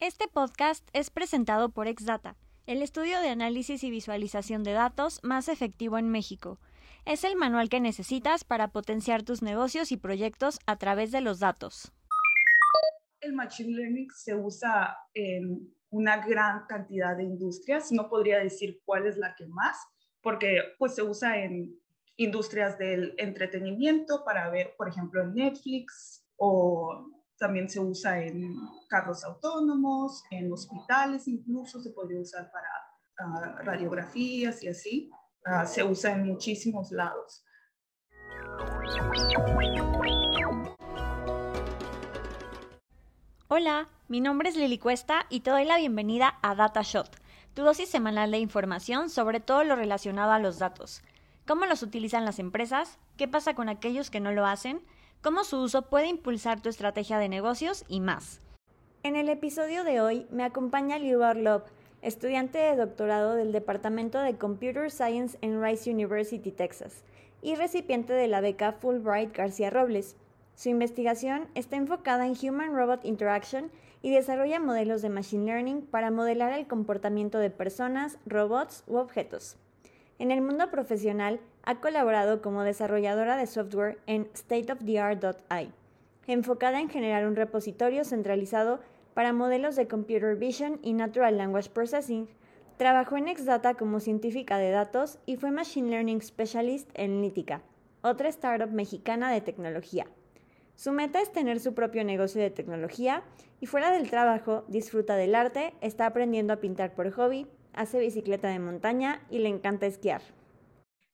Este podcast es presentado por Exdata, el estudio de análisis y visualización de datos más efectivo en México. Es el manual que necesitas para potenciar tus negocios y proyectos a través de los datos. El Machine Learning se usa en una gran cantidad de industrias. No podría decir cuál es la que más, porque pues se usa en industrias del entretenimiento para ver, por ejemplo, en Netflix o también se usa en carros autónomos, en hospitales incluso se podría usar para ah, radiografías y así. Ah, se usa en muchísimos lados. Hola, mi nombre es Lili Cuesta y te doy la bienvenida a DataShot, tu dosis semanal de información sobre todo lo relacionado a los datos. ¿Cómo los utilizan las empresas? ¿Qué pasa con aquellos que no lo hacen? Cómo su uso puede impulsar tu estrategia de negocios y más. En el episodio de hoy me acompaña Liu Orlov, estudiante de doctorado del Departamento de Computer Science en Rice University, Texas, y recipiente de la beca Fulbright García Robles. Su investigación está enfocada en Human Robot Interaction y desarrolla modelos de Machine Learning para modelar el comportamiento de personas, robots u objetos. En el mundo profesional, ha colaborado como desarrolladora de software en stateoftheart.ai, enfocada en generar un repositorio centralizado para modelos de computer vision y natural language processing. Trabajó en Exdata como científica de datos y fue Machine Learning Specialist en Lítica, otra startup mexicana de tecnología. Su meta es tener su propio negocio de tecnología y fuera del trabajo disfruta del arte, está aprendiendo a pintar por hobby, hace bicicleta de montaña y le encanta esquiar.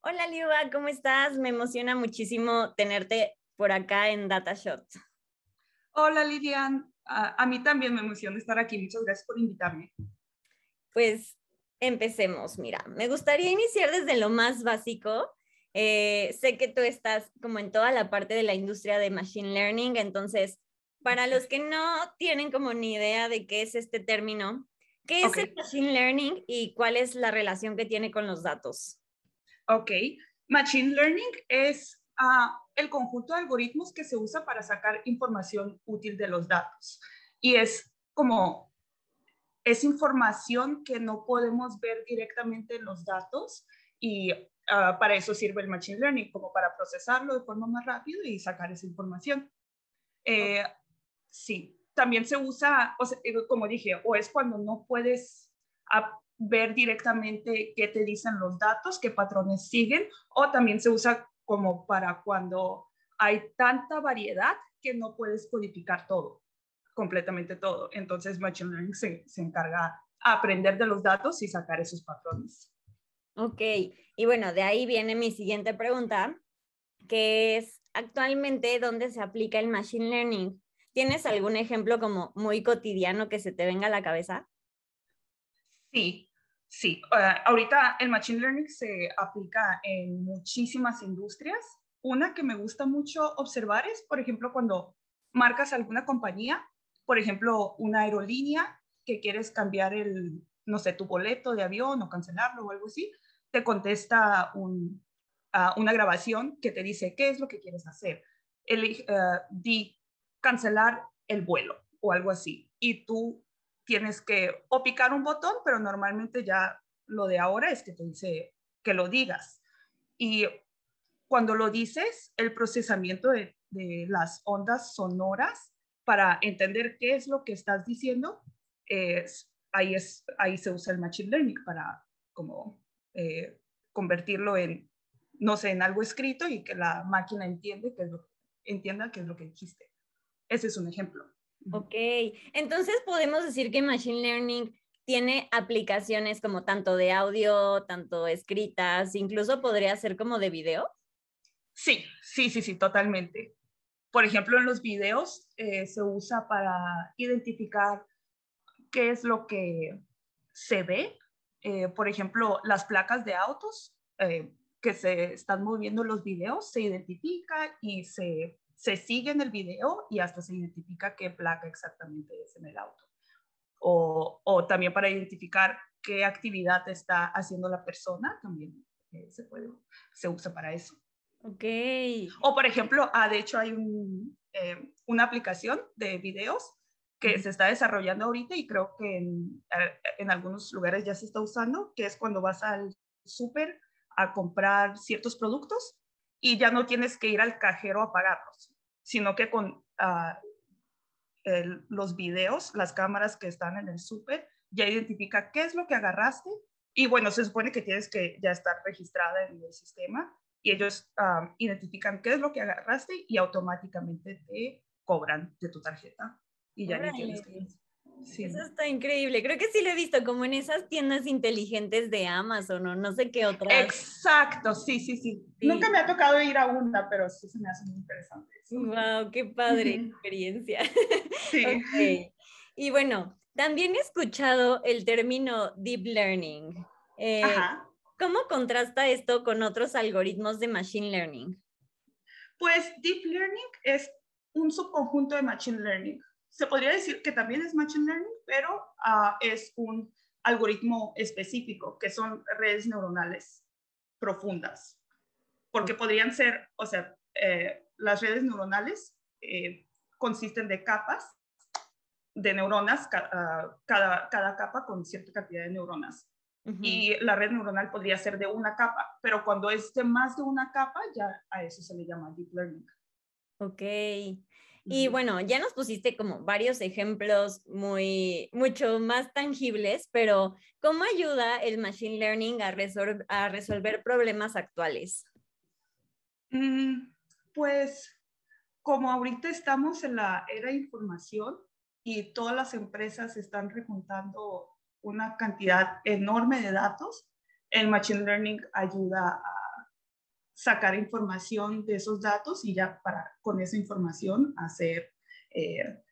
Hola Liuba, ¿cómo estás? Me emociona muchísimo tenerte por acá en DataShot. Hola Lidian, a, mí también me emociona estar aquí. Muchas gracias por invitarme. Pues empecemos. Mira, me gustaría iniciar desde lo más básico. Eh, sé que tú estás como en toda la parte de la industria de Machine Learning, entonces, para los que no tienen como ni idea de qué es este término, ¿qué es el Machine Learning y cuál es la relación que tiene con los datos? Ok, Machine Learning es ah, el conjunto de algoritmos que se usa para sacar información útil de los datos. Y es como, es información que no podemos ver directamente en los datos y ah, para eso sirve el Machine Learning, como para procesarlo de forma más rápida y sacar esa información. Eh, sí, también se usa, o eh, como dije, o es cuando no puedes ver directamente qué te dicen los datos, qué patrones siguen, o también se usa como para cuando hay tanta variedad que no puedes codificar todo, completamente todo. Entonces, Machine Learning se, se encarga a aprender de los datos y sacar esos patrones. Ok, y bueno, de ahí viene mi siguiente pregunta, que es actualmente dónde se aplica el Machine Learning. ¿Tienes algún ejemplo como muy cotidiano que se te venga a la cabeza? Sí, sí. Eh, ahorita el Machine Learning se aplica en muchísimas industrias. Una que me gusta mucho observar es, por ejemplo, cuando marcas alguna compañía, por ejemplo, una aerolínea que quieres cambiar el, no sé, tu boleto de avión o cancelarlo o algo así, te contesta una grabación que te dice qué es lo que quieres hacer. El, uh, eh, di cancelar el vuelo o algo así. Y tú tienes que o picar un botón, pero normalmente ya lo de ahora es que te dice que lo digas. Y cuando lo dices, el procesamiento de, las ondas sonoras para entender qué es lo que estás diciendo, es, ahí, es, ahí se usa el Machine Learning para como eh, convertirlo en, no sé, en algo escrito y que la máquina entiende que es lo, entienda qué es lo que dijiste. Ese es un ejemplo. Ok, entonces podemos decir que Machine Learning tiene aplicaciones como tanto de audio, tanto escritas, incluso podría ser como de video. Sí, sí, sí, sí, totalmente. Por ejemplo, en los videos eh, se usa para identificar qué es lo que se ve. Eh, por ejemplo, las placas de autos eh, que se están moviendo los videos se identifica y se se sigue en el video y hasta se identifica qué placa exactamente es en el auto. O, o también para identificar qué actividad está haciendo la persona, también eh, se, puede, se usa para eso. Ok. O por ejemplo, ah, de hecho hay un, eh, una aplicación de videos que se está desarrollando ahorita y creo que en, en algunos lugares ya se está usando, que es cuando vas al súper a comprar ciertos productos y ya no tienes que ir al cajero a pagarlos, sino que con el, los videos, las cámaras que están en el súper, ya identifica qué es lo que agarraste y bueno, se supone que tienes que ya estar registrada en el sistema y ellos identifican qué es lo que agarraste y automáticamente te cobran de tu tarjeta y ya ni tienes que eso está increíble. Creo que sí lo he visto, como en esas tiendas inteligentes de Amazon o no sé qué otra. Exacto, sí, sí, sí, Nunca me ha tocado ir a una, pero sí se me hace muy interesante. Wow, qué padre experiencia. Sí. Y bueno, también he escuchado el término deep learning. Eh, ¿Cómo contrasta esto con otros algoritmos de machine learning? Pues deep learning es un subconjunto de machine learning se podría decir que también es Machine Learning, pero ah, es un algoritmo específico, que son redes neuronales profundas. Porque podrían ser, o sea, eh, las redes neuronales eh, consisten de capas de neuronas, ah, cada, cada capa con cierta cantidad de neuronas. Y la red neuronal podría ser de una capa, pero cuando es de más de una capa, ya a eso se le llama deep learning. Ok. Y bueno, ya nos pusiste como varios ejemplos muy, mucho más tangibles, pero ¿cómo ayuda el Machine Learning a, a resolver problemas actuales? Mm, pues como ahorita estamos en la era de información y todas las empresas están rejuntando una cantidad enorme de datos, el Machine Learning ayuda a sacar información de esos datos y ya para con esa información hacer, eh,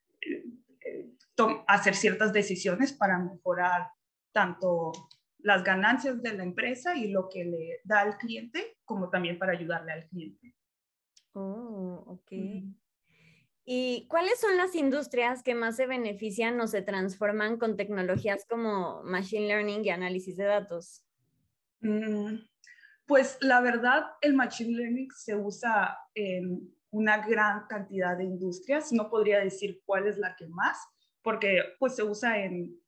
hacer ciertas decisiones para mejorar tanto las ganancias de la empresa y lo que le da al cliente, como también para ayudarle al cliente. Oh, ok. ¿Y cuáles son las industrias que más se benefician o se transforman con tecnologías como Machine Learning y análisis de datos? Mm, pues la verdad, el Machine Learning se usa en una gran cantidad de industrias. No podría decir cuál es la que más, porque pues se usa en,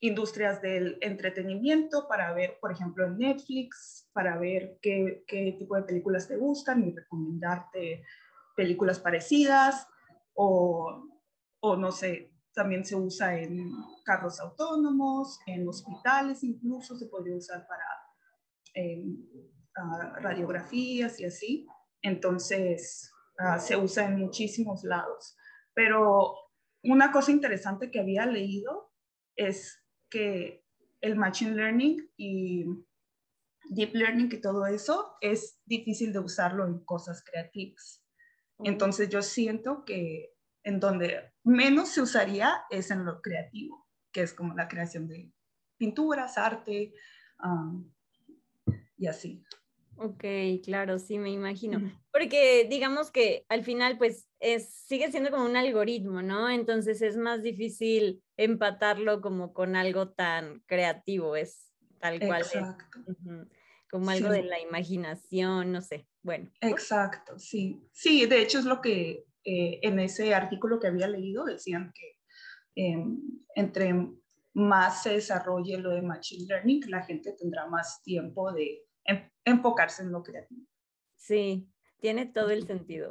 industrias del entretenimiento para ver, por ejemplo, en Netflix, para ver qué, qué tipo de películas te gustan y recomendarte películas parecidas o, o no sé, también se usa en carros autónomos, en hospitales incluso se podría usar para radiografías y así. Entonces, ah, se usa en muchísimos lados. Pero una cosa interesante que había leído es que el Machine Learning y Deep Learning y todo eso es difícil de usarlo en cosas creativas. Entonces yo siento que en donde menos se usaría es en lo creativo, que es como la creación de pinturas, arte, y así. Ok, claro, sí, me imagino. Porque digamos que al final, pues, es, sigue siendo como un algoritmo, ¿no? Entonces es más difícil empatarlo como con algo tan creativo, es tal cual. Exacto. Como algo de la imaginación, no sé. Bueno. Exacto, sí. Sí, de hecho es lo que eh, en ese artículo que había leído decían que em, entre más se desarrolle lo de Machine Learning, la gente tendrá más tiempo de enfocarse en lo creativo. Sí, tiene todo el sentido.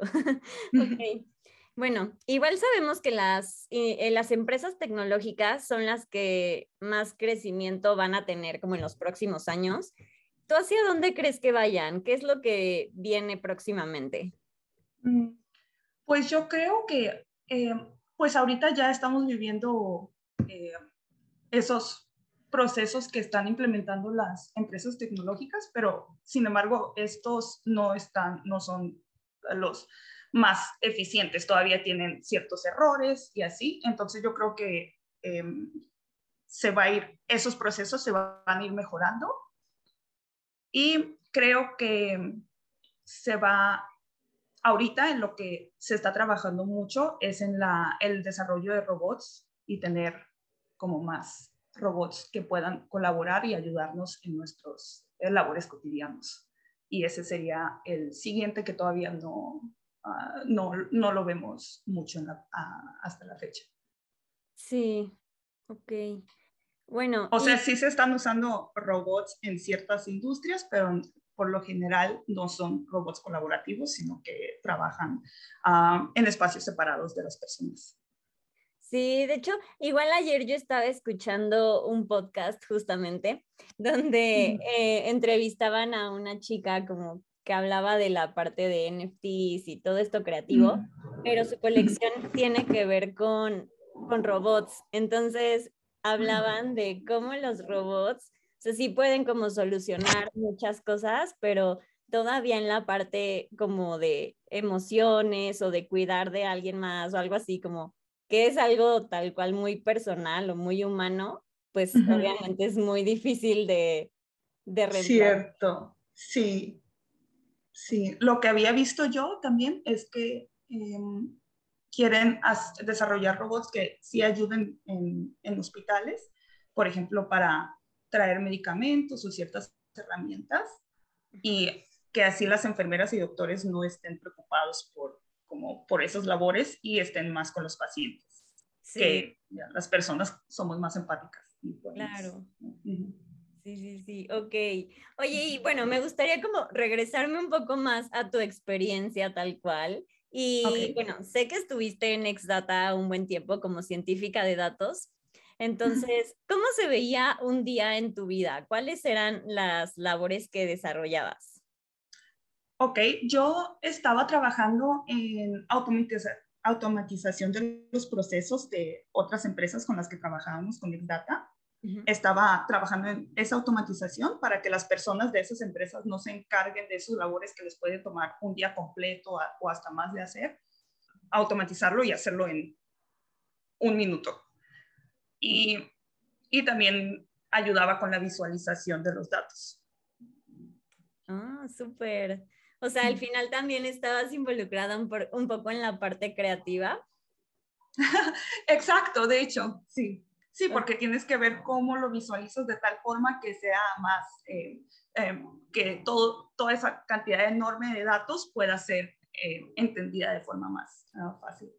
Bueno, igual sabemos que las, eh, las empresas tecnológicas son las que más crecimiento van a tener como en los próximos años. ¿Tú hacia dónde crees que vayan? ¿Qué es lo que viene próximamente? Mm, pues yo creo que, eh, pues ahorita ya estamos viviendo eh, esos procesos que están implementando las empresas tecnológicas, pero sin embargo estos no están, no son los más eficientes, todavía tienen ciertos errores y así. Entonces yo creo que em, se va a ir, esos procesos se van a ir mejorando y creo que se va, ahorita en lo que se está trabajando mucho es en la, el desarrollo de robots y tener como más robots que puedan colaborar y ayudarnos en nuestros labores cotidianos. Y ese sería el siguiente que todavía no, ah, no, no, lo vemos mucho ah, hasta la fecha. Sí, ok. Bueno. O sea, sí se están usando robots en ciertas industrias, pero por lo general no son robots colaborativos, sino que trabajan en espacios separados de las personas. Sí, de hecho, igual ayer yo estaba escuchando un podcast justamente donde eh, entrevistaban a una chica como que hablaba de la parte de NFTs y todo esto creativo, pero su colección tiene que ver con, con robots. Entonces, hablaban de cómo los robots, o sea, sí pueden como solucionar muchas cosas, pero todavía en la parte como de emociones o de cuidar de alguien más o algo así como que es algo tal cual muy personal o muy humano, pues obviamente es muy difícil de, de Cierto, sí. Sí, lo que había visto yo también es que em, quieren desarrollar robots que sí ayuden en, en, hospitales, por ejemplo, para traer medicamentos o ciertas herramientas y que así las enfermeras y doctores no estén preocupados por como por esas labores y estén más con los pacientes. Que las personas somos más empáticas. claro. Sí, sí, sí, ok. Oye, y bueno, me gustaría como regresarme un poco más a tu experiencia tal cual. Y bueno, sé que estuviste en Exdata un buen tiempo como científica de datos. Entonces, ¿cómo se veía un día en tu vida? ¿Cuáles eran las labores que desarrollabas? Ok, yo estaba trabajando en automatización de los procesos de otras empresas con las que trabajábamos con Big Data. Estaba trabajando en esa automatización para que las personas de esas empresas no se encarguen de sus labores que les puede tomar un día completo o hasta más de hacer, automatizarlo y hacerlo en un minuto. Y, y también ayudaba con la visualización de los datos. Ah, súper. O sea, al final también estabas involucrada un, un poco en la parte creativa. Exacto, de hecho, sí. Sí, porque tienes que ver cómo lo visualizas de tal forma que sea más, eh, eh, que todo, toda esa cantidad enorme de datos pueda ser eh, entendida de forma más ah, fácil.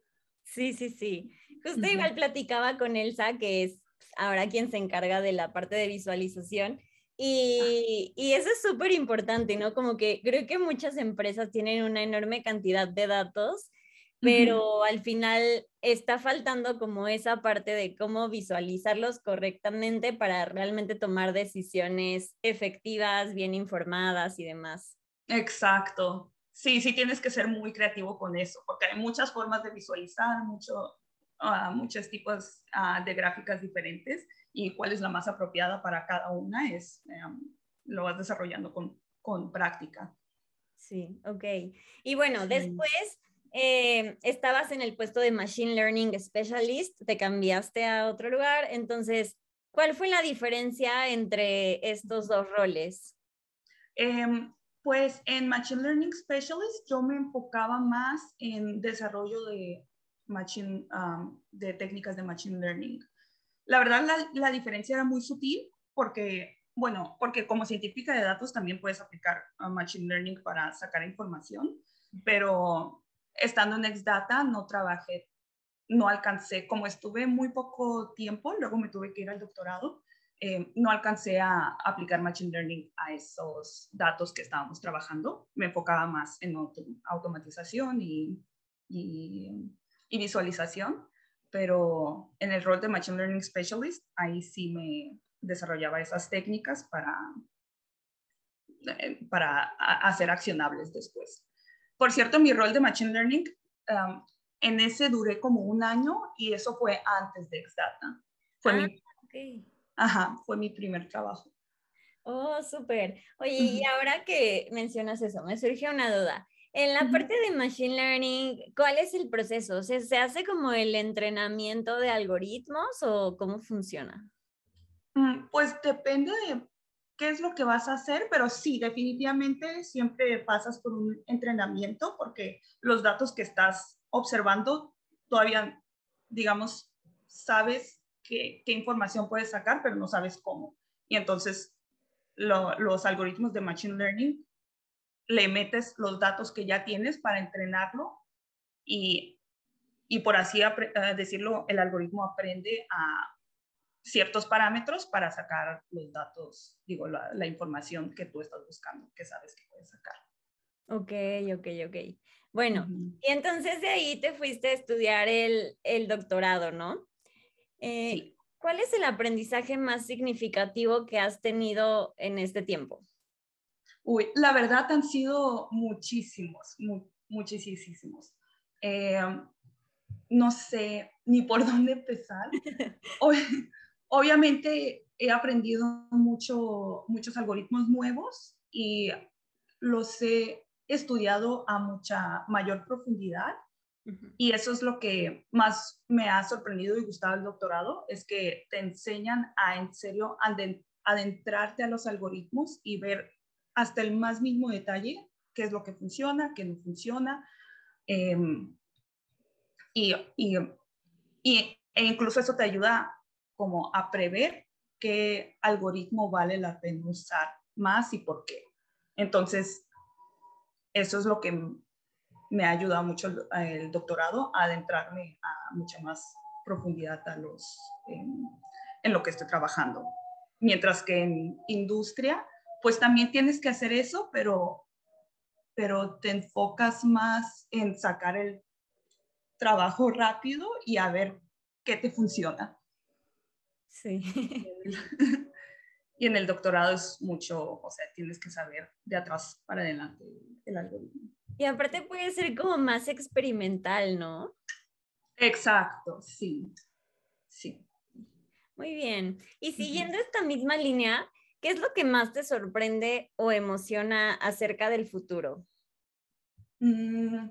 Sí, sí, sí. Justo igual platicaba con Elsa, que es ahora quien se encarga de la parte de visualización, y, y, eso es súper importante, ¿no? Como que creo que muchas empresas tienen una enorme cantidad de datos, pero al final está faltando como esa parte de cómo visualizarlos correctamente para realmente tomar decisiones efectivas, bien informadas y demás. Exacto. Sí, sí tienes que ser muy creativo con eso, porque hay muchas formas de visualizar, mucho, uh, muchos tipos uh, de gráficas diferentes y cuál es la más apropiada para cada una es, em, lo vas desarrollando con, con, práctica. Sí, ok. Y bueno, después eh, estabas en el puesto de Machine Learning Specialist, te cambiaste a otro lugar, entonces, ¿cuál fue la diferencia entre estos dos roles? Em, pues en Machine Learning Specialist yo me enfocaba más en desarrollo de, machine, de técnicas de Machine Learning. La verdad, la, diferencia era muy sutil porque, bueno, porque como científica de datos también puedes aplicar Machine Learning para sacar información, pero estando en Exdata no trabajé, no alcancé, como estuve muy poco tiempo, luego me tuve que ir al doctorado, eh, no alcancé a aplicar Machine Learning a esos datos que estábamos trabajando. Me enfocaba más en automatización y, y, y visualización pero en el rol de Machine Learning Specialist, ahí sí me desarrollaba esas técnicas para, eh, para hacer accionables después. Por cierto, mi rol de Machine Learning, um, en ese duré como un año y eso fue antes de Xdata. Fue, ah, mi, ajá, fue mi primer trabajo. Oh, súper. Oye, y ahora que mencionas eso, me surge una duda. En la parte de Machine Learning, ¿cuál es el proceso? ¿Se, ¿Se hace como el entrenamiento de algoritmos o cómo funciona? Mm, pues depende de qué es lo que vas a hacer, pero sí, definitivamente siempre pasas por un entrenamiento porque los datos que estás observando todavía, digamos, sabes qué, qué información puedes sacar, pero no sabes cómo. Y entonces los algoritmos de Machine Learning le metes los datos que ya tienes para entrenarlo y, y por así decirlo, el algoritmo aprende a ciertos parámetros para sacar los datos, digo, la, la información que tú estás buscando, que sabes que puedes sacar. Ok, ok, ok. Bueno, y entonces de ahí te fuiste a estudiar el, el doctorado, ¿no? Eh, sí. ¿Cuál es el aprendizaje más significativo que has tenido en este tiempo? Uy, la verdad han sido muchísimos, muchísimos. Eh, no sé ni por dónde empezar. obviamente he aprendido mucho, muchos algoritmos nuevos y los he estudiado a mucha mayor profundidad. Y eso es lo que más me ha sorprendido y gustado el doctorado, es que te enseñan a en serio adentrarte a los algoritmos y ver hasta el más mismo detalle qué es lo que funciona, qué no funciona. Em, y, y, e incluso eso te ayuda como a prever qué algoritmo vale la pena usar más y por qué. Entonces, eso es lo que me ha ayudado mucho el, doctorado a adentrarme a mucha más profundidad los, en, lo que estoy trabajando. Mientras que en industria, pues también tienes que hacer eso, pero, pero te enfocas más en sacar el trabajo rápido y a ver qué te funciona. Sí. Y en el doctorado es mucho, o sea, tienes que saber de atrás para adelante el algoritmo. Y aparte puede ser como más experimental, ¿no? Exacto, sí. Sí. Muy bien. Y siguiendo esta misma línea, ¿qué es lo que más te sorprende o emociona acerca del futuro? Mm,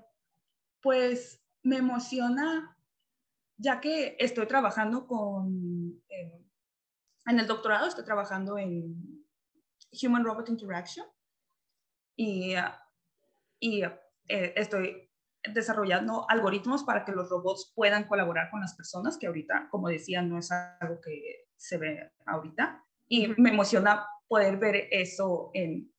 pues me emociona ya que estoy trabajando con, eh, en el doctorado estoy trabajando en Human Robot Interaction y, y eh, estoy desarrollando algoritmos para que los robots puedan colaborar con las personas, que ahorita, como decía, no es algo que se ve ahorita. Y me emociona poder ver eso en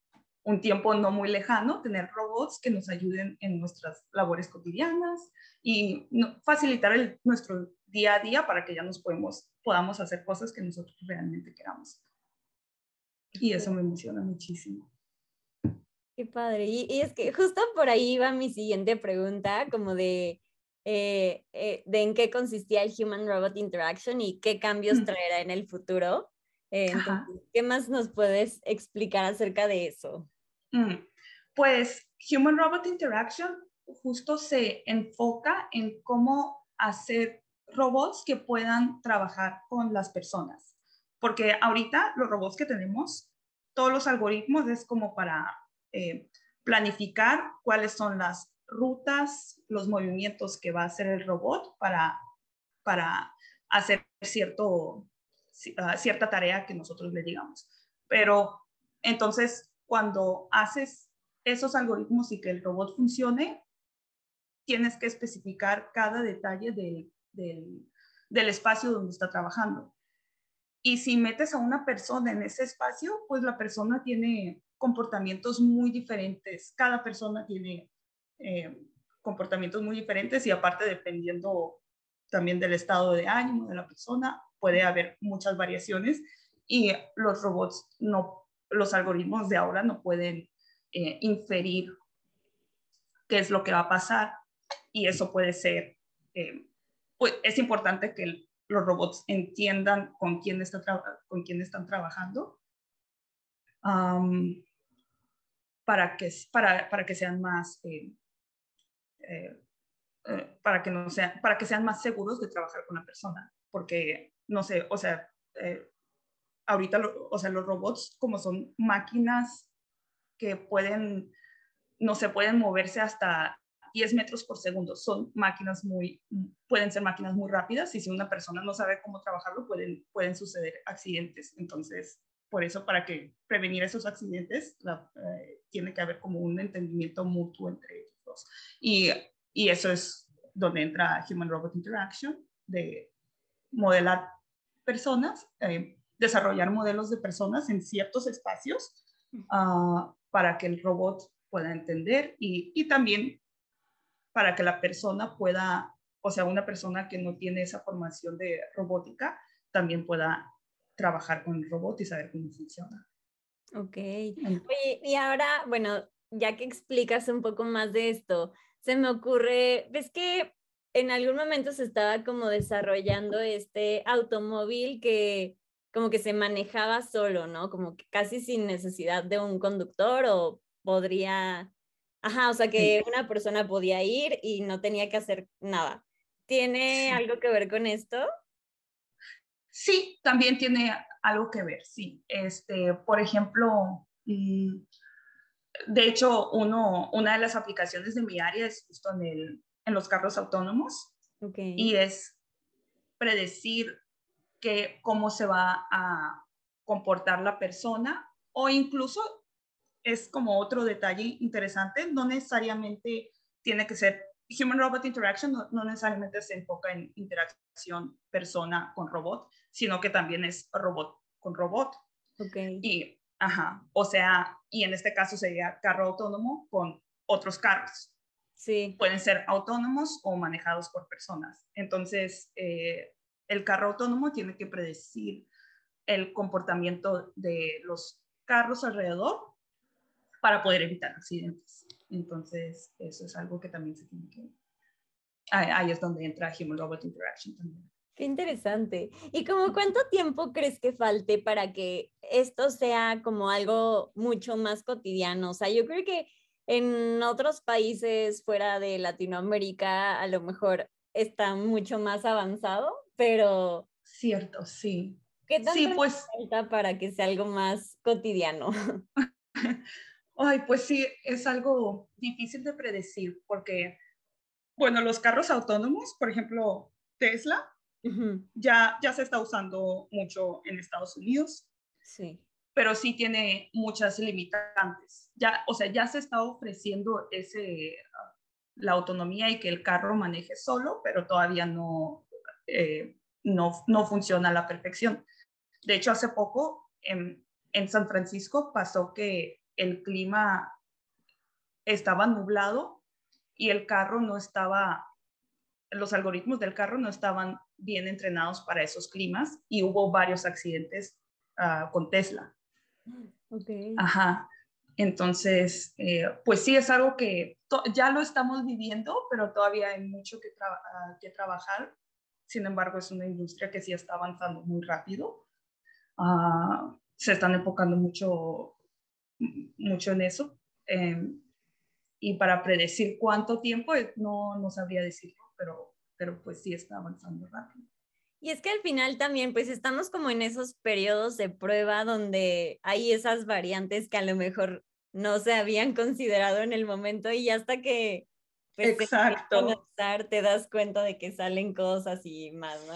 un tiempo no muy lejano, tener robots que nos ayuden en nuestras labores cotidianas y facilitar el, nuestro día a día para que ya nos podemos, podamos hacer cosas que nosotros realmente queramos. Y eso me emociona muchísimo. Qué padre. Y, es que justo por ahí va mi siguiente pregunta, como de, eh, eh, de en qué consistía el Human Robot Interaction y qué cambios traerá en el futuro. Eh, ¿Qué más nos puedes explicar acerca de eso? Mm, pues Human Robot Interaction justo se enfoca en cómo hacer robots que puedan trabajar con las personas. Porque ahorita los robots que tenemos, todos los algoritmos es como para eh, planificar cuáles son las rutas, los movimientos que va a hacer el robot para, para hacer cierto, ah, cierta tarea que nosotros le digamos. Pero entonces, cuando haces esos algoritmos y que el robot funcione, tienes que especificar cada detalle del, del, espacio donde está trabajando. Y si metes a una persona en ese espacio, pues la persona tiene comportamientos muy diferentes. Cada persona tiene eh, comportamientos muy diferentes y aparte dependiendo también del estado de ánimo de la persona, puede haber muchas variaciones y los robots no, los algoritmos de ahora no pueden eh, inferir qué es lo que va a pasar y eso puede ser, eh, pues es importante que los robots entiendan con quién, está con quién están trabajando para, que, para, para, que sean más, eh, eh, para, que no sean, para que sean más seguros de trabajar con la persona, porque, no sé, o sea, ahorita, o sea, los robots como son máquinas que pueden, no se pueden moverse hasta 10 metros por segundo. Son máquinas muy, pueden ser máquinas muy rápidas y si una persona no sabe cómo trabajarlo, pueden, pueden suceder accidentes. Entonces, por eso, para que prevenir esos accidentes, eh, tiene que haber como un entendimiento mutuo entre ellos. Y, y eso es donde entra Human Robot Interaction, de modelar personas, eh, desarrollar modelos de personas en ciertos espacios uh, para que el robot pueda entender y, y también para que la persona pueda, o sea, una persona que no tiene esa formación de robótica, también pueda trabajar con el robot y saber cómo funciona. Ok. Oye, y ahora, bueno, ya que explicas un poco más de esto, se me ocurre, ves que en algún momento se estaba como desarrollando este automóvil que como que se manejaba solo, ¿no? Como que casi sin necesidad de un conductor o podría, ajá, o sea que una persona podía ir y no tenía que hacer nada. ¿Tiene algo que ver con esto? Sí, también tiene algo que ver, sí. Este, por ejemplo, mm, de hecho, uno, una de las aplicaciones de mi área es justo en, el, en los carros autónomos y es predecir que, cómo se va a comportar la persona o incluso es como otro detalle interesante, no necesariamente tiene que ser Human Robot Interaction, no, necesariamente se enfoca en interacción persona con robot, sino que también es robot con robot. Okay. Y, ajá, o sea, y en este caso sería carro autónomo con otros carros. Sí. Pueden ser autónomos o manejados por personas. Entonces, eh, el carro autónomo tiene que predecir el comportamiento de los carros alrededor para poder evitar accidentes. Entonces, eso es algo que también se tiene que... Ahí es donde entra Human Robot Interaction también. Qué interesante. ¿Y como cuánto tiempo crees que falte para que esto sea como algo mucho más cotidiano? O sea, yo creo que en otros países fuera de Latinoamérica a lo mejor está mucho más avanzado, pero... Cierto, sí. ¿Qué tanto sí, pues... falta para que sea algo más cotidiano? Ay, pues sí, es algo difícil de predecir porque, bueno, los carros autónomos, por ejemplo, Tesla, ya, ya se está usando mucho en Estados Unidos. Sí. Pero sí tiene muchas limitantes. Ya, o sea, ya se está ofreciendo ese, la autonomía y que el carro maneje solo, pero todavía no, eh, no, no, funciona a la perfección. De hecho, hace poco en, en, San Francisco pasó que el clima estaba nublado y el carro no estaba, los algoritmos del carro no estaban bien entrenados para esos climas y hubo varios accidentes uh, con Tesla. Okay. Ajá. Entonces, eh, pues sí, es algo que ya lo estamos viviendo, pero todavía hay mucho que, ah, que, trabajar. Sin embargo, es una industria que sí está avanzando muy rápido. Uh, se están enfocando mucho, mucho en eso. Eh, y para predecir cuánto tiempo, eh, no, no sabría decirlo, pero, pero pues sí está avanzando rápido. Y es que al final también, pues estamos como en esos periodos de prueba donde hay esas variantes que a lo mejor no se habían considerado en el momento y hasta que pues, Exacto. Te, te das cuenta de que salen cosas y más, ¿no?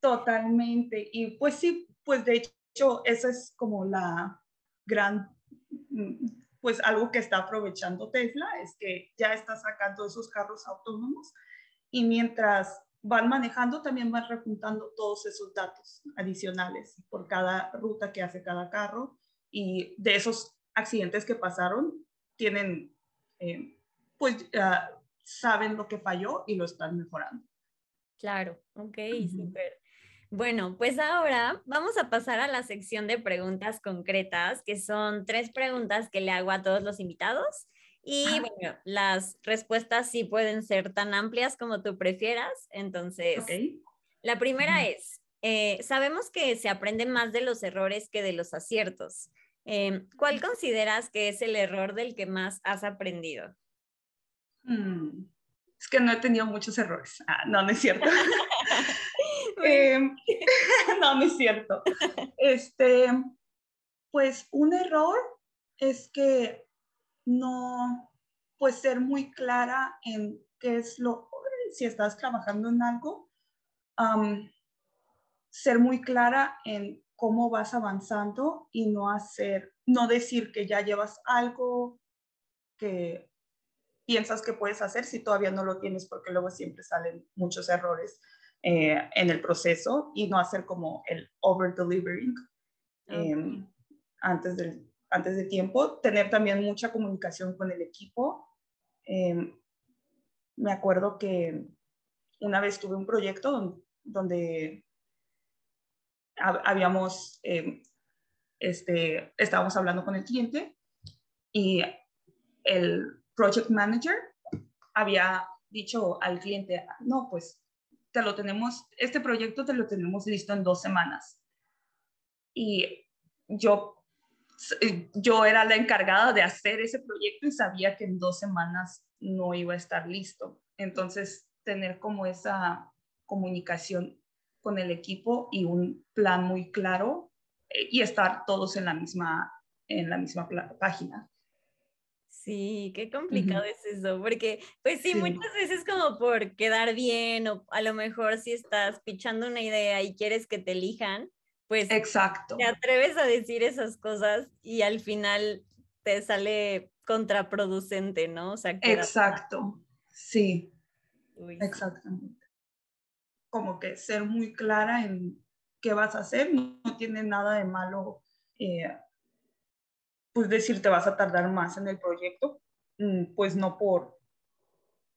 Totalmente. Y pues sí, pues de hecho, esa es como la gran, pues algo que está aprovechando Tesla, es que ya está sacando esos carros autónomos y mientras van manejando, también van repuntando todos esos datos adicionales por cada ruta que hace cada carro y de esos accidentes que pasaron tienen, eh, pues saben lo que falló y lo están mejorando. Claro, ok, súper. Bueno, pues ahora vamos a pasar a la sección de preguntas concretas, que son tres preguntas que le hago a todos los invitados. Y bueno, las respuestas sí pueden ser tan amplias como tú prefieras. Entonces, la primera es, eh, sabemos que se aprende más de los errores que de los aciertos. Em, ¿Cuál consideras que es el error del que más has aprendido? Mm, es que no he tenido muchos errores. Ah, no, no es cierto. Em, no, no es cierto. Este, pues un error es que no, pues ser muy clara en qué es lo, si estás trabajando en algo, ser muy clara en cómo vas avanzando y no hacer, no decir que ya llevas algo que piensas que puedes hacer si todavía no lo tienes, porque luego siempre salen muchos errores eh, en el proceso y no hacer como el over delivering em, antes, del, antes de tiempo. Tener también mucha comunicación con el equipo. Em, me acuerdo que una vez tuve un proyecto donde, habíamos, em, este, estábamos hablando con el cliente y el project manager había dicho al cliente, no, pues te lo tenemos, este proyecto te lo tenemos listo en dos semanas. Y yo, yo era la encargada de hacer ese proyecto y sabía que en dos semanas no iba a estar listo. Entonces, tener como esa comunicación con el equipo y un plan muy claro eh, y estar todos en la misma, en la misma página. Sí, qué complicado es eso, porque pues sí, muchas veces como por quedar bien o a lo mejor si estás pichando una idea y quieres que te elijan, pues Exacto. te atreves a decir esas cosas y al final te sale contraproducente, ¿no? O sea, Exacto, sí, exactamente. Como que ser muy clara en qué vas a hacer, no, tiene nada de malo. Eh, pues decir te vas a tardar más en el proyecto, mm, pues no por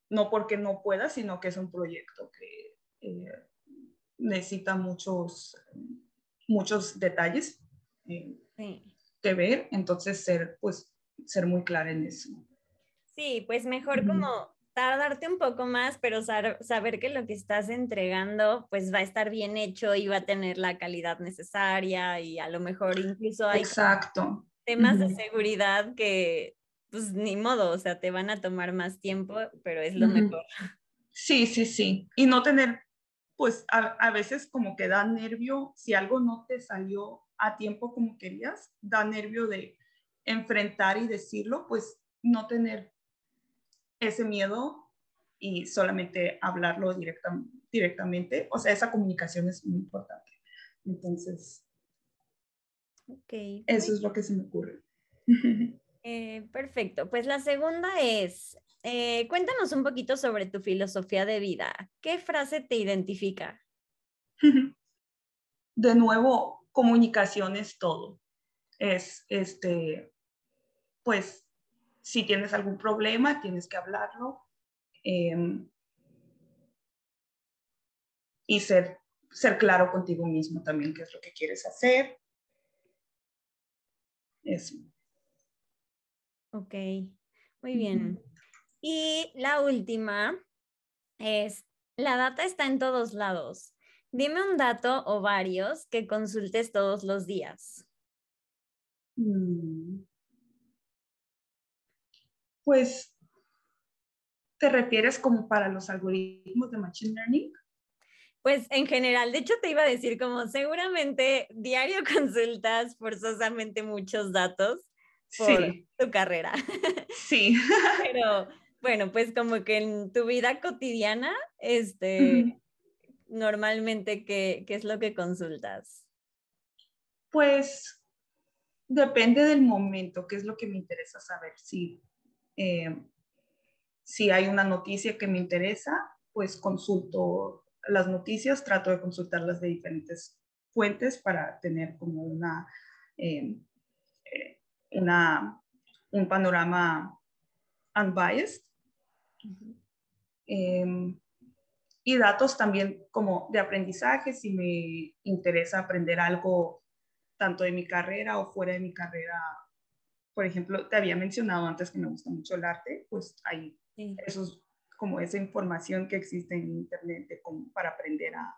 no porque no puedas, sino que es un proyecto que eh, necesita muchos muchos detalles eh, que ver, entonces ser pues ser muy clara en eso. Sí, pues mejor como tardarte un poco más, pero saber que lo que estás entregando pues va a estar bien hecho y va a tener la calidad necesaria y a lo mejor incluso hay Exacto temas de seguridad que, pues ni modo, o sea, te van a tomar más tiempo, pero es lo mejor. Sí, sí, sí. Y no tener, pues a, veces como que da nervio, si algo no te salió a tiempo como querías, da nervio de enfrentar y decirlo, pues no tener ese miedo y solamente hablarlo directamente. O sea, esa comunicación es muy importante. Entonces, eso es lo que se me ocurre. Eh, perfecto. Pues la segunda es, eh, cuéntanos un poquito sobre tu filosofía de vida. ¿Qué frase te identifica? De nuevo, comunicación es todo. Es, este, pues, si tienes algún problema, tienes que hablarlo. Em, y ser, ser claro contigo mismo también, qué es lo que quieres hacer. Eso. Ok, muy bien. Y la última es, la data está en todos lados. Dime un dato o varios que consultes todos los días. Mm. Pues, ¿te refieres como para los algoritmos de Machine Learning? Pues en general, de hecho te iba a decir como seguramente diario consultas forzosamente muchos datos por tu carrera. Sí. Pero bueno, pues como que en tu vida cotidiana, este, normalmente, ¿qué, es lo que consultas? Pues depende del momento, qué es lo que me interesa saber. Si, eh, si hay una noticia que me interesa, pues consulto las noticias, trato de consultarlas de diferentes fuentes para tener como una, eh, eh, una un panorama unbiased. Em, y datos también como de aprendizaje, si me interesa aprender algo tanto de mi carrera o fuera de mi carrera. Por ejemplo, te había mencionado antes que me gusta mucho el arte, pues hay esos como esa información que existe en Internet para aprender a,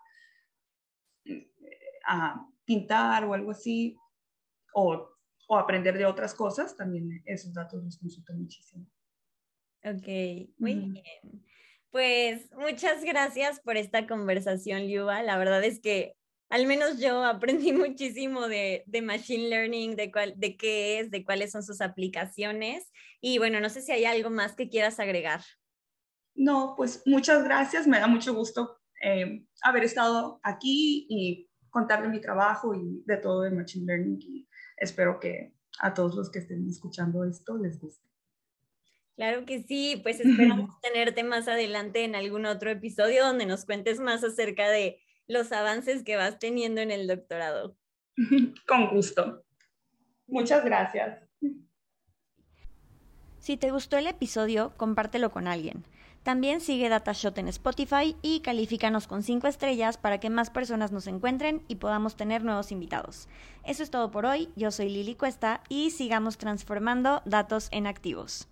a pintar o algo así, o, o, aprender de otras cosas, también esos datos los consulto muchísimo. Ok, muy bien. Pues muchas gracias por esta conversación, Liuba. La verdad es que al menos yo aprendí muchísimo de, de Machine Learning, de, cuál, de qué es, de cuáles son sus aplicaciones. Y bueno, no sé si hay algo más que quieras agregar. No, pues muchas gracias. Me da mucho gusto eh, haber estado aquí y contar de mi trabajo y de todo de Machine Learning. Y espero que a todos los que estén escuchando esto les guste. Claro que sí, pues esperamos tenerte más adelante en algún otro episodio donde nos cuentes más acerca de los avances que vas teniendo en el doctorado. Con gusto. Muchas gracias. Si te gustó el episodio, compártelo con alguien. También sigue DataShot en Spotify y califícanos con 5 estrellas para que más personas nos encuentren y podamos tener nuevos invitados. Eso es todo por hoy. Yo soy Lili Cuesta y sigamos transformando datos en activos.